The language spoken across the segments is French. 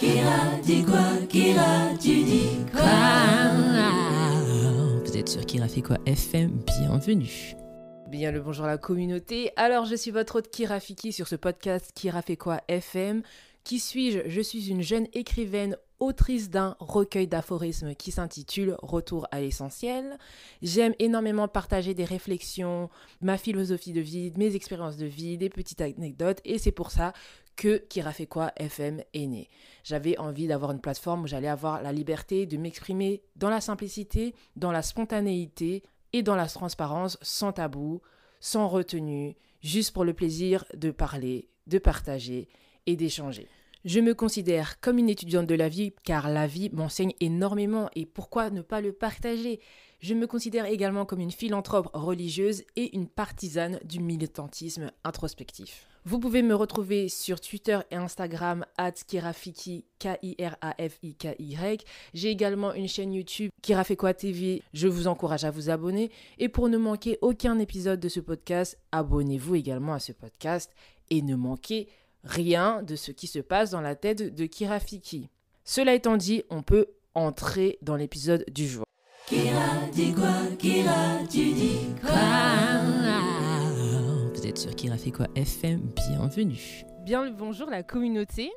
Kira dit quoi Kira, tu dis quoi? Vous êtes sur Kira fait quoi FM Bienvenue. Bien le bonjour à la communauté. Alors je suis votre hôte Kira Fiki sur ce podcast Kira fait quoi FM. Qui suis-je? Je suis une jeune écrivaine autrice d'un recueil d'aphorismes qui s'intitule Retour à l'essentiel. J'aime énormément partager des réflexions, ma philosophie de vie, mes expériences de vie, des petites anecdotes et c'est pour ça que Kira FM est né. J'avais envie d'avoir une plateforme où j'allais avoir la liberté de m'exprimer dans la simplicité, dans la spontanéité et dans la transparence sans tabou, sans retenue, juste pour le plaisir de parler, de partager et d'échanger. Je me considère comme une étudiante de la vie car la vie m'enseigne énormément et pourquoi ne pas le partager? Je me considère également comme une philanthrope religieuse et une partisane du militantisme introspectif. Vous pouvez me retrouver sur Twitter et Instagram Kirafiki, K-I-R-A-F-I-K-Y. J'ai également une chaîne YouTube Kirafekwa TV. Je vous encourage à vous abonner. Et pour ne manquer aucun épisode de ce podcast, abonnez-vous également à ce podcast et ne manquez rien de ce qui se passe dans la tête de Kirafiki. Cela étant dit, on peut entrer dans l'épisode du jour. Kira dit quoi? Kira, tu dis quoi? Vous êtes sur Kira fait quoi FM Bienvenue. Bien le bonjour la communauté.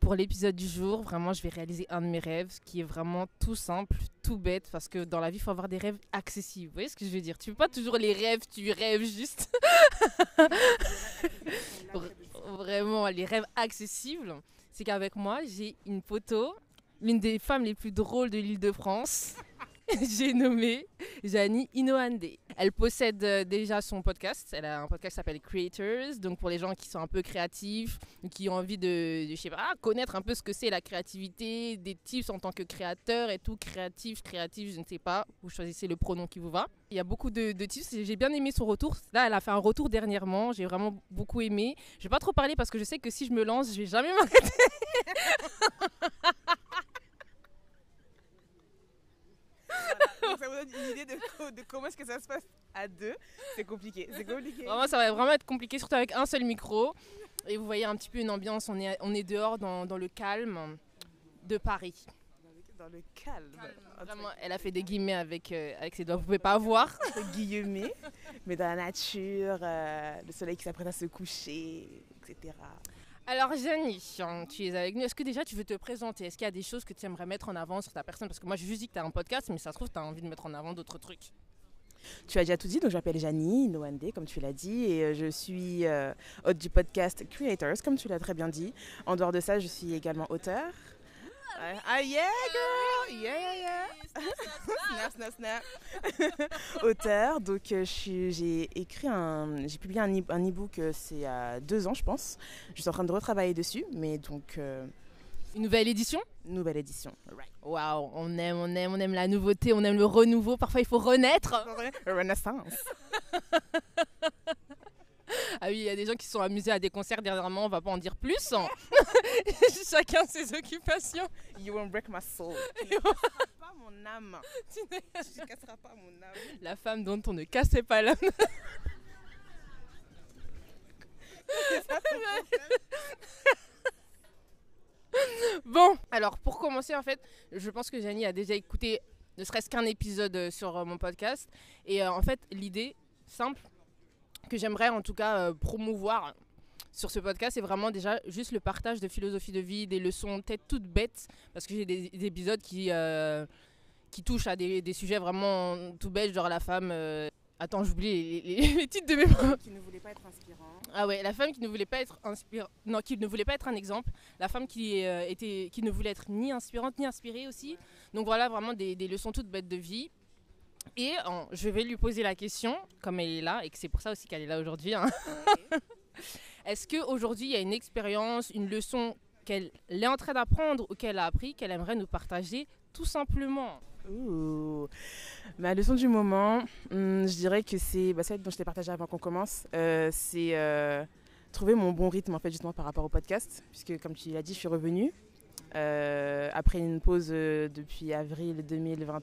Pour l'épisode du jour, vraiment, je vais réaliser un de mes rêves qui est vraiment tout simple, tout bête, parce que dans la vie, il faut avoir des rêves accessibles. Vous voyez ce que je veux dire? Tu veux pas toujours les rêves, tu rêves juste. vraiment, les rêves accessibles, c'est qu'avec moi, j'ai une photo, l'une des femmes les plus drôles de l'île de France. j'ai nommé Janie Inoande. Elle possède euh, déjà son podcast. Elle a un podcast qui s'appelle Creators. Donc pour les gens qui sont un peu créatifs, qui ont envie de, connaître un peu ce que c'est la créativité, des tips en tant que créateur et tout, créatif, créatif, je ne sais pas. Vous choisissez le pronom qui vous va. Il y a beaucoup de, tips. J'ai bien aimé son retour. Là, elle a fait un retour dernièrement. J'ai vraiment beaucoup aimé. Je vais pas trop parler parce que je sais que si je me lance, je vais jamais m'arrêter. Donc ça vous donne une idée de, co- de comment est-ce que ça se passe à deux. C'est compliqué, c'est compliqué. Vraiment, ça va vraiment être compliqué, surtout avec un seul micro. Et vous voyez un petit peu une ambiance, on est, on est dehors dans, dans le calme de Paris. Dans le calme. Vraiment, elle a fait des guillemets avec, euh, avec ses doigts, vous pouvez pas voir. Guillemets, mais dans la nature, euh, le soleil qui s'apprête à se coucher, etc. Alors Janie, hein, tu es avec nous. Est-ce que déjà tu veux te présenter? Est-ce qu'il y a des choses que tu aimerais mettre en avant sur ta personne? Parce que moi, je dit que tu as un podcast, mais ça se trouve, tu as envie de mettre en avant d'autres trucs. Tu as déjà tout dit, donc je m'appelle Janie Noande, comme tu l'as dit, et euh, je suis euh, hôte du podcast Creators, comme tu l'as très bien dit. En dehors de ça, je suis également auteur. Ah, ah, yeah, girl! Yeah, yeah, yeah! snap, snap, snap! auteur, donc euh, j'ai écrit un. J'ai publié un e- un e-book, euh, c'est a deux ans, je pense. Je suis en train de retravailler dessus, mais donc, euh, Une nouvelle édition? nouvelle édition. Right. Waouh, on aime, on aime, on aime la nouveauté, on aime le renouveau. Parfois, il faut renaître. Renaissance. Ah oui, il y a des gens qui se sont amusés à des concerts dernièrement, on va pas en dire plus. hein. Chacun ses occupations. You won't break my soul. Tu ne casseras pas mon âme. Tu ne casseras pas mon âme. La femme dont on ne cassait pas l'âme. bon, alors pour commencer, en fait, je pense que Janie a déjà écouté ne serait-ce qu'un épisode euh, sur euh, mon podcast. Et euh, en fait, l'idée simple que j'aimerais en tout cas euh, promouvoir sur ce podcast, c'est vraiment déjà juste le partage de philosophie de vie, des leçons peut-être toutes bêtes, parce que j'ai des, des épisodes qui, euh, qui touchent à des, des sujets vraiment tout bêtes, genre la femme. euh, Attends, j'oublie les, les- les titres de mes Qui ne voulait pas être inspirant. ah ouais, la femme qui ne voulait pas être inspir... non, qui ne voulait pas être un exemple, la femme qui euh, était, qui ne voulait être ni inspirante ni inspirée aussi. Donc voilà, vraiment des, des leçons toutes bêtes de vie. Et en- je vais lui poser la question, comme elle est là, et que c'est pour ça aussi qu'elle est là aujourd'hui. hein. Est-ce qu'aujourd'hui, il y a une expérience, une leçon qu'elle est en train d'apprendre ou qu'elle a appris, qu'elle aimerait nous partager tout simplement? Ouh. Ma leçon du moment, hum, je dirais que c'est bah, celle dont je t'ai partagé avant qu'on commence. euh, c'est euh, trouver mon bon rythme en fait justement par rapport au podcast, puisque comme tu l'as dit, je suis revenue euh, après une pause euh, depuis avril 2020.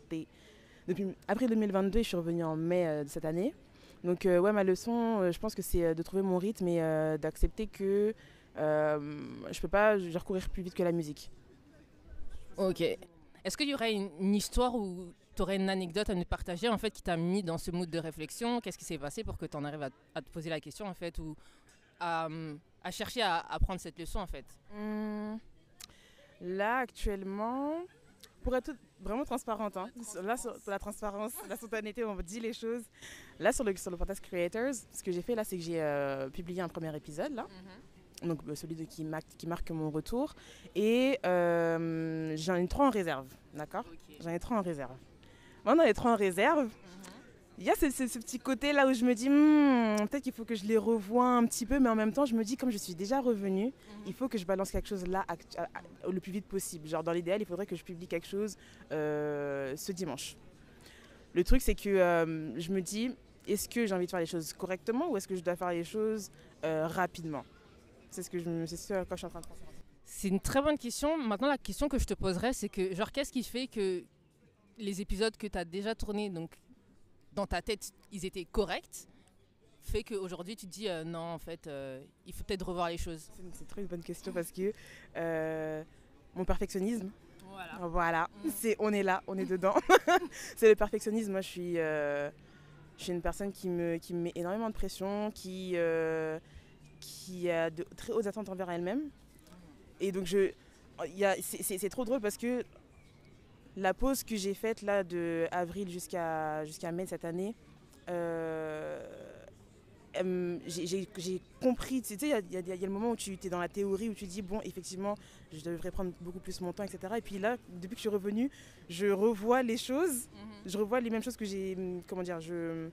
Depuis avril 2022, je suis revenue en mai euh, de cette année. Donc euh, ouais, ma leçon, euh, je pense que c'est de trouver mon rythme et d'accepter que je peux pas genre, courir plus vite que la musique. Ok. Est-ce qu'il y aurait une, une histoire où tu aurais une anecdote à nous partager en fait qui t'a mis dans ce mood de réflexion? Qu'est-ce qui s'est passé pour que tu en arrives à, à te poser la question en fait ou à, hum, à chercher à apprendre cette leçon en fait? Hum, Là, actuellement, pour être vraiment transparente, hein, là, sur la transparence, la spontanéité, on dit les choses. Là, sur le, sur le podcast Creators, ce que j'ai fait là, c'est que j'ai euh, publié un premier épisode, là, donc euh, celui de qui, marque, qui marque mon retour, et euh, j'en ai trois en réserve, d'accord? J'en ai trois en réserve. Maintenant, les trois en réserve, il y a ce, ce- ce petit côté là où je me dis, Hmm, peut-être qu'il faut que je les revoie un petit peu, mais en même temps, je me dis, comme je suis déjà revenue, il faut que je balance quelque chose là act- à- à- le plus vite possible. Genre, dans l'idéal, il faudrait que je publie quelque chose euh, ce dimanche. Le truc, c'est que euh, je me dis, est-ce que j'ai envie de faire les choses correctement ou est-ce que je dois faire les choses euh, rapidement? C'est ce que je me, c'est ce quoi je suis en train de penser. C'est une très bonne question. Maintenant, la question que je te poserais, c'est que, genre, qu'est-ce qui fait que les épisodes que tu as déjà tournés, donc, dans ta tête, ils étaient corrects, fait qu'aujourd'hui, tu te dis, euh, non, en fait, euh, il faut peut-être revoir les choses C'est trop une bonne question parce que euh, mon perfectionnisme, Voilà. Voilà, Mm. c'est on est là, on est dedans. c'est le perfectionnisme. Moi, je suis, euh, je suis une personne qui me, qui me met énormément de pression, qui, euh, qui a de très hautes attentes envers elle-même. Et donc, je, il y a- c'est- c'est c'est trop drôle parce que la pause que j'ai faite là de avril jusqu'à jusqu'à mai de cette année. euh, j'ai- compris, tu sais, il y a, il y a- il y a le moment où tu es dans la théorie, où tu dis, bon, effectivement, je devrais prendre beaucoup plus mon temps, etc. Et puis là, depuis que je suis revenue, je revois les choses, je revois les mêmes choses que j'ai, comment dire, je,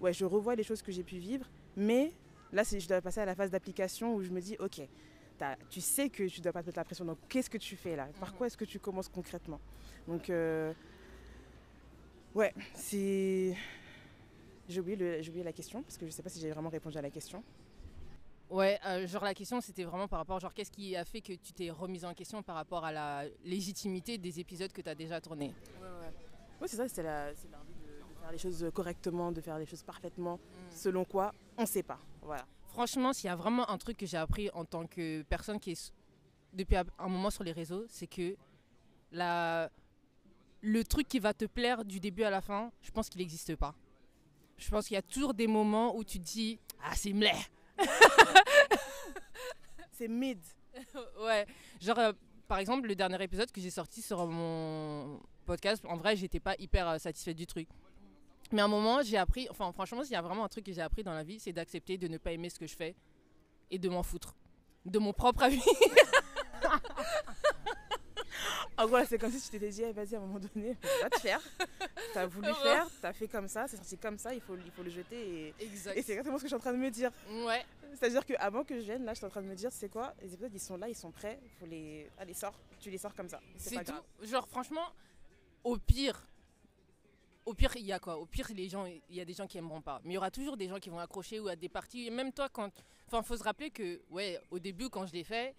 ouais, je revois les choses que j'ai pu vivre, mais là, je dois passer à la phase d'application où je me dis, ok, tu sais que tu dois pas te mettre la pression, donc qu'est-ce que tu fais là? Par Mhm. quoi est-ce que tu commences concrètement? Donc, euh, ouais, c'est... J'ai oublié, oublié la question, parce que je sais pas si j'ai vraiment répondu à la question. Ouais, euh, genre la question c'était vraiment par rapport, genre qu'est-ce qui a fait que tu t'es remise en question par rapport à la légitimité des épisodes que tu as déjà tournés? Oui, c'est ça, c'est l'envie les choses correctement, de faire les choses parfaitement. Selon quoi, on sait pas. Voilà. Franchement, s'il y a vraiment un truc que j'ai appris en tant que personne qui est depuis un moment sur les réseaux, c'est que la... le truc qui va te plaire du début à la fin, je pense qu'il n'existe pas. Je pense qu'il y a toujours des moments où tu te dis Ah, c'est mleh C'est mid. Ouais, genre euh, par exemple, le dernier épisode que j'ai sorti sur mon podcast, en vrai, j'étais pas hyper euh, satisfaite du truc. Mais à un moment, j'ai appris, enfin, franchement, s'il y a vraiment un truc que j'ai appris dans la vie, c'est d'accepter de ne pas aimer ce que je fais et de m'en foutre. De mon propre avis. En gros, là, c'est comme si tu t'étais dit, Eh, vas-y, à un moment donné, va te faire. T'as voulu faire, t'as fait comme ça, c'est sorti comme ça, il faut, il faut le jeter. Et, Exact. et c'est exactement ce que je suis en train de me dire. Ouais, C'est-à-dire qu'avant que je vienne, là, je suis en train de me dire, c'est quoi Les épisodes, ils sont là, ils sont prêts, faut les. Allez, sors, tu les sors comme ça. C'est tout. grave. Genre, franchement, au pire, au pire, il y a quoi? Au pire, les gens, il y a des gens qui aimeront pas. Mais il y aura toujours des gens qui vont accrocher ou à des parties. Et même toi, quand. Enfin, faut se rappeler que, ouais, au début, quand je l'ai fait,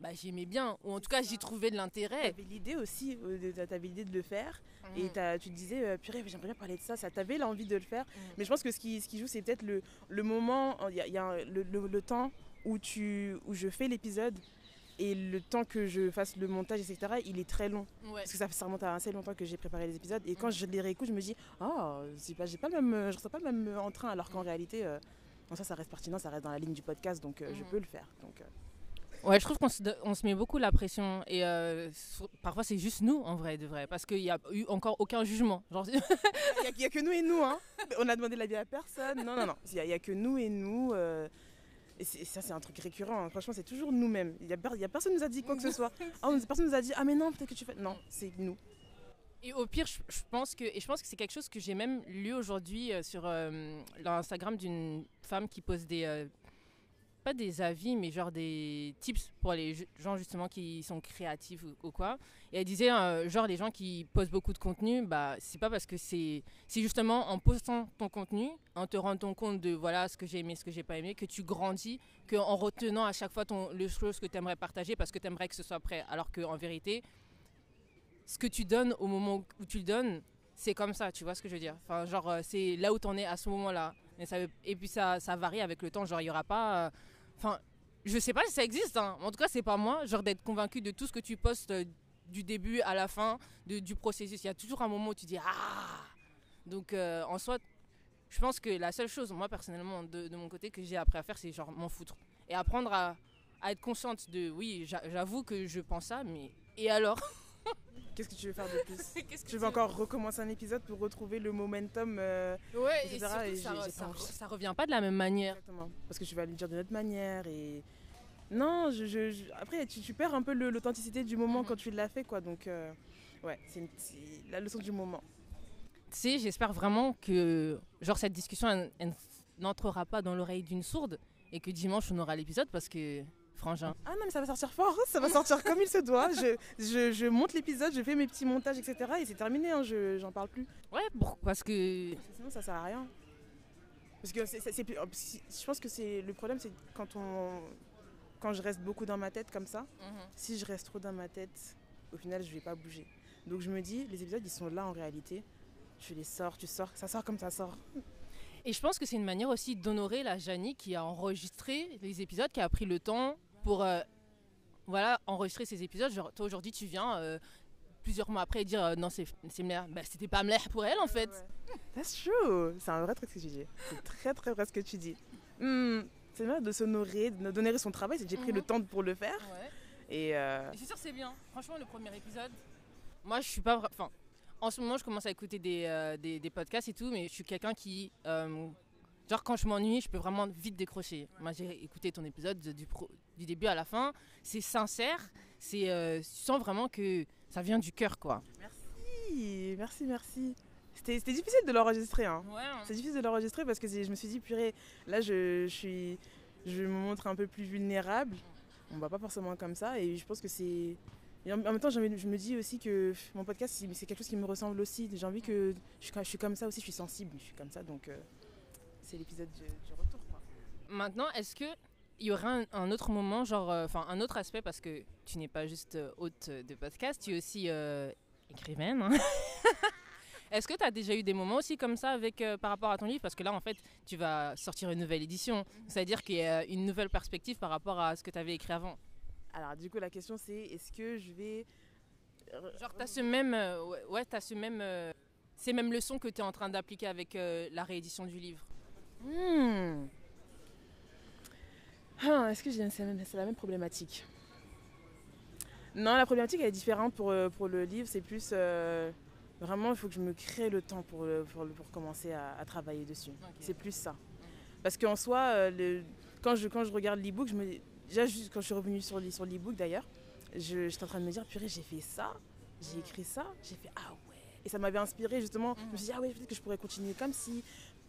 bah, j'aimais bien. Ou en tout cas, j'y trouvais de l'intérêt. T'avais l'idée aussi, euh, de- t'avais l'idée de le faire. Et t'as- tu te disais, euh, purée, j'aimerais bien parler de ça, ça t'avait l'envie de le faire. Mhm. Mais je pense que ce qui, ce qui joue, c'est peut-être le, le moment, il y a, il y a un- le, le- le temps où, tu, où je fais l'épisode et le temps que je fasse le montage, etc., il est très long. Ouais. Parce que ça, ça remonte à assez longtemps que j'ai préparé les épisodes. Et quand je les réécoute, je me dis, oh, pas, j'ai pas le même, je ressens pas le même euh, entrain, alors qu'en réalité, euh, bon, ça, ça reste pertinent, ça reste dans la ligne du podcast, donc euh, je peux le faire. Donc, euh, Ouais, je trouve qu'on se, do- on se met beaucoup la pression. Et euh, sur- parfois, c'est juste nous, en vrai, de vrai. Parce qu'il n'y a eu encore aucun jugement. Genre, Il n'y a, que nous et nous, hein. On a demandé l'avis à personne. Non, non, non. Il n'y a, que nous et nous. Et c'est- ça, c'est un truc récurrent. hein. Franchement, c'est toujours nous-mêmes. Il y a personne qui nous a dit quoi que ce soit. Ah, on- personne nous a dit Ah, mais non, peut-être que tu fais. Non, c'est nous. Et au pire, je, je pense que et je pense que c'est quelque chose que j'ai même lu aujourd'hui euh, sur euh, l'Instagram d'une femme qui pose des euh, pas des avis, mais genre des tips pour les gens justement qui sont créatifs ou, quoi. Et elle disait euh, genre les gens qui postent beaucoup de contenu, bah c'est pas parce que c'est c'est justement en postant ton contenu, en te rendant compte de voilà ce que j'ai aimé, ce que j'ai pas aimé, que tu grandis, que en retenant à chaque fois ton le chose que tu aimerais partager parce que tu aimerais que ce soit prêt, alors qu'en vérité ce que tu donnes au moment où tu le donnes, c'est comme ça, tu vois ce que je veux dire? Enfin, genre, euh, c'est là où tu en es à ce moment-là. Et, ça, et puis ça, ça varie avec le temps, genre, il n'y aura pas... Enfin, je sais pas si ça existe, hein. en tout cas, c'est pas moi, genre d'être convaincu de tout ce que tu postes euh, du début à la fin du processus. Il y a toujours un moment où tu dis Ah Donc, euh, en soi, je pense que la seule chose, moi personnellement, de, mon côté, que j'ai appris à faire, c'est genre m'en foutre. Et apprendre à, à être consciente de Oui, j'a- j'avoue que je pense ça, mais. Et alors? Qu'est-ce que tu veux faire de plus Qu'est-ce que Tu veux encore recommencer un épisode pour retrouver le momentum euh, Ouais, et etc., surtout, et ça, revient pas de la même manière. Exactement. Parce que tu vas le dire d'une autre manière et. Non, je, je- je- après tu, tu perds un peu l'authenticité du moment Mhm. quand tu l'as fait quoi. Donc euh, ouais, c'est la leçon du moment. Tu sais, j'espère vraiment que genre cette discussion n'entrera pas dans l'oreille d'une sourde et que dimanche on aura l'épisode parce que frangin. Ah non mais ça va sortir fort, hein, ça va sortir comme il se doit. Je, je, je monte l'épisode, je fais mes petits montages etc. Et c'est terminé, hein, je j'en parle plus. Ouais, parce que Sinon ça sert à rien. Parce que c'est- c'est- c'est plus- si- je pense que c'est le problème c'est quand on quand je reste beaucoup dans ma tête comme ça. si je reste trop dans ma tête, au final, je vais pas bouger. Donc je me dis, les épisodes, ils sont là en réalité. Tu les sors, tu sors, ça sort comme ça sort. et je pense que c'est une manière aussi d'honorer la Janie qui a enregistré les épisodes, qui a pris le temps pour euh, voilà enregistrer ces épisodes. Genre toi aujourd'hui tu viens euh, plusieurs mois après et dire euh, non c'est mler. Bah, c'était pas mler pour elle en fait. That's true. C'est un vrai truc ce que tu dis. C'est très très vrai ce que tu dis. Hmm, c'est vrai de s'honorer, de d'honorer son travail. J'ai pris Mhm. le temps pour le faire. Ouais. Et Et c'est sûr, c'est bien. Franchement, le premier épisode, moi, je suis pas. Enfin, en ce moment, je commence à écouter des, des, des podcasts et tout, mais je suis quelqu'un qui. genre, quand je m'ennuie, je peux vraiment vite décrocher. Moi, j'ai écouté ton épisode du, pro- du début à la fin. C'est sincère. C'est, euh, tu sens vraiment que ça vient du cœur, quoi. merci, merci, merci. C'était c'était difficile de l'enregistrer. Hein. Ouais. C'est difficile de l'enregistrer parce que je me suis dit, purée, là je, je suis, je me montre un peu plus vulnérable. On va pas forcément comme ça et je pense que c'est. et En même temps, envie- je me dis aussi que mon podcast, c'est quelque chose qui me ressemble aussi. J'ai envie que. Je suis, comme- je suis comme ça aussi, je suis sensible, je suis comme ça donc. euh, c'est l'épisode du, du retour quoi. Maintenant, est-ce que il y aura un, un autre moment, genre, euh, enfin, un autre aspect, parce que tu n'es pas juste euh, hôte de podcast, tu es aussi euh, écrivaine. hein. Est-ce que tu as déjà eu des moments aussi comme ça avec, euh, par rapport à ton livre? Parce que là, en fait, tu vas sortir une nouvelle édition. C'est-à-dire qu'il y a une nouvelle perspective par rapport à ce que tu avais écrit avant. Alors, du coup, la question c'est est-ce que je vais. Genre, tu as ce même, ouais, ouais, ce même, ces mêmes leçons que tu es en train d'appliquer avec la réédition du livre. Hmm. Ah, Est-ce que c'est la même- problématique? Non, la problématique elle est différente pour, euh, pour le livre. C'est plus euh, vraiment, il faut que je me crée le temps pour, pour, commencer à, à travailler dessus. C'est plus ça. Parce qu'en soi, euh, le- quand, je, quand je regarde l'e-book, je me, déjà juste quand je suis revenue sur, sur l'e-book d'ailleurs, j'étais en train de me dire, purée, j'ai fait ça, j'ai écrit ça, j'ai fait ah ouais. Et ça m'avait inspiré justement. Je me suis dit, ah ouais, peut-être que je pourrais continuer comme si.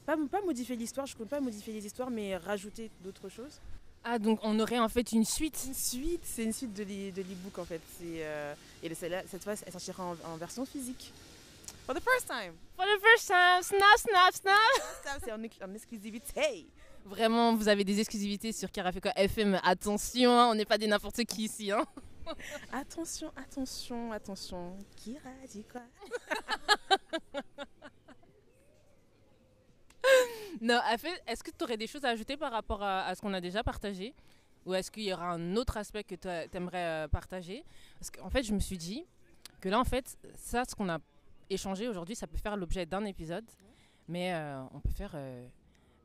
Pas, pas modifier l'histoire, je ne compte pas modifier les histoires, mais rajouter d'autres choses. Ah, donc on aurait en fait une suite. Une suite, c'est une suite de l'e- de l'e-book en fait. Euh, et celle-là, cette fois, elle sortira en, en version physique. For the first time. For the first time, snap, snap, snap. C'est en, en exclusivité. Vraiment, vous avez des exclusivités sur Carafeca FM. Attention, hein, on n'est pas des n'importe qui ici. Hein. Attention, attention, attention. Qui a dit quoi? Non, fait, est-ce que tu aurais des choses à ajouter par rapport à, ce qu'on a déjà partagé? Ou est-ce qu'il y aura un autre aspect que tu aimerais partager? Parce qu'en fait, je me suis dit que là, en fait, ça, ce qu'on a échangé aujourd'hui, ça peut faire l'objet d'un épisode. Mais euh, on peut faire euh,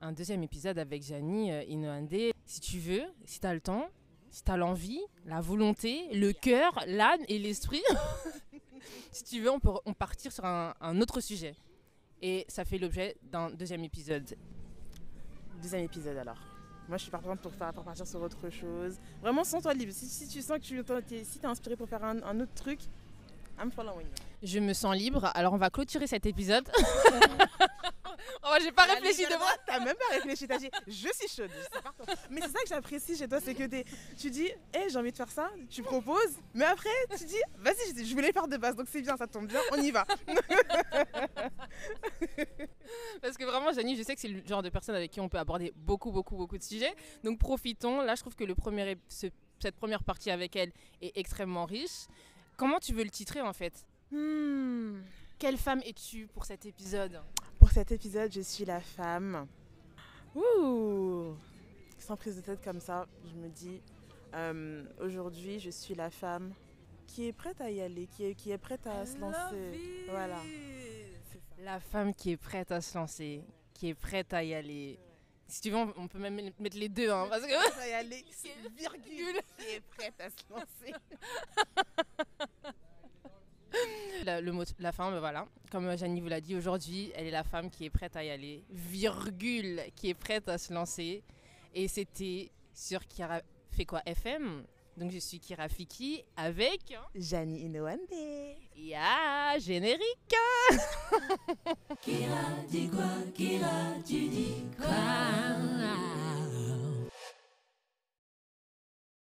un deuxième épisode avec Janie euh. Si tu veux, si tu as le temps, si tu as l'envie, la volonté, le cœur, l'âme et l'esprit. si tu veux, on peut on partir sur un autre sujet. Et ça fait l'objet d'un deuxième épisode. Deuxième épisode alors. Moi, je suis partante pour, faire, pour partir sur autre chose. Vraiment, sans toi libre. Si, si tu sens que tu es, si t'es inspiré pour faire un, un autre truc, I'm following. Je me sens libre, alors on va clôturer cet épisode. oh, j'ai pas réfléchi de moi. T'as même pas réfléchi, t'as dit je suis chaude. Mais c'est ça que j'apprécie chez toi, c'est que t'es- tu dis, hé, j'ai envie de faire ça, tu proposes, mais après tu dis, vas-y, je- voulais faire de base, donc c'est bien, ça tombe bien, on y va. Parce que vraiment, Janie, je sais que c'est le genre de personne avec qui on peut aborder beaucoup, beaucoup, beaucoup de sujets. Donc profitons. Là, je trouve que le premier, ce- cette première partie avec elle est extrêmement riche. Comment tu veux le titrer en fait? Hmm. Quelle femme es-tu pour cet épisode? Pour cet épisode, je suis la femme. Ouh sans prise de tête comme ça, je me dis, euh, aujourd'hui, je suis la femme qui est prête à y aller, qui est, qui est prête à se lancer. Voilà. La femme qui est prête à se lancer, qui est prête à y aller. Si tu veux, on on peut même mettre les deux, hein, parce que Prête à y aller, c'est virgule, qui est prête à se lancer. la, le mot, la femme, voilà, comme Janie vous l'a dit, aujourd'hui, elle est la femme qui est prête à y aller, virgule, qui est prête à se lancer. Et c'était sur Kira fait quoi FM. Donc je suis Kira Fiki avec hein, Jani Inouande. Ya générique. Kira dit quoi? Kira tu dis quoi?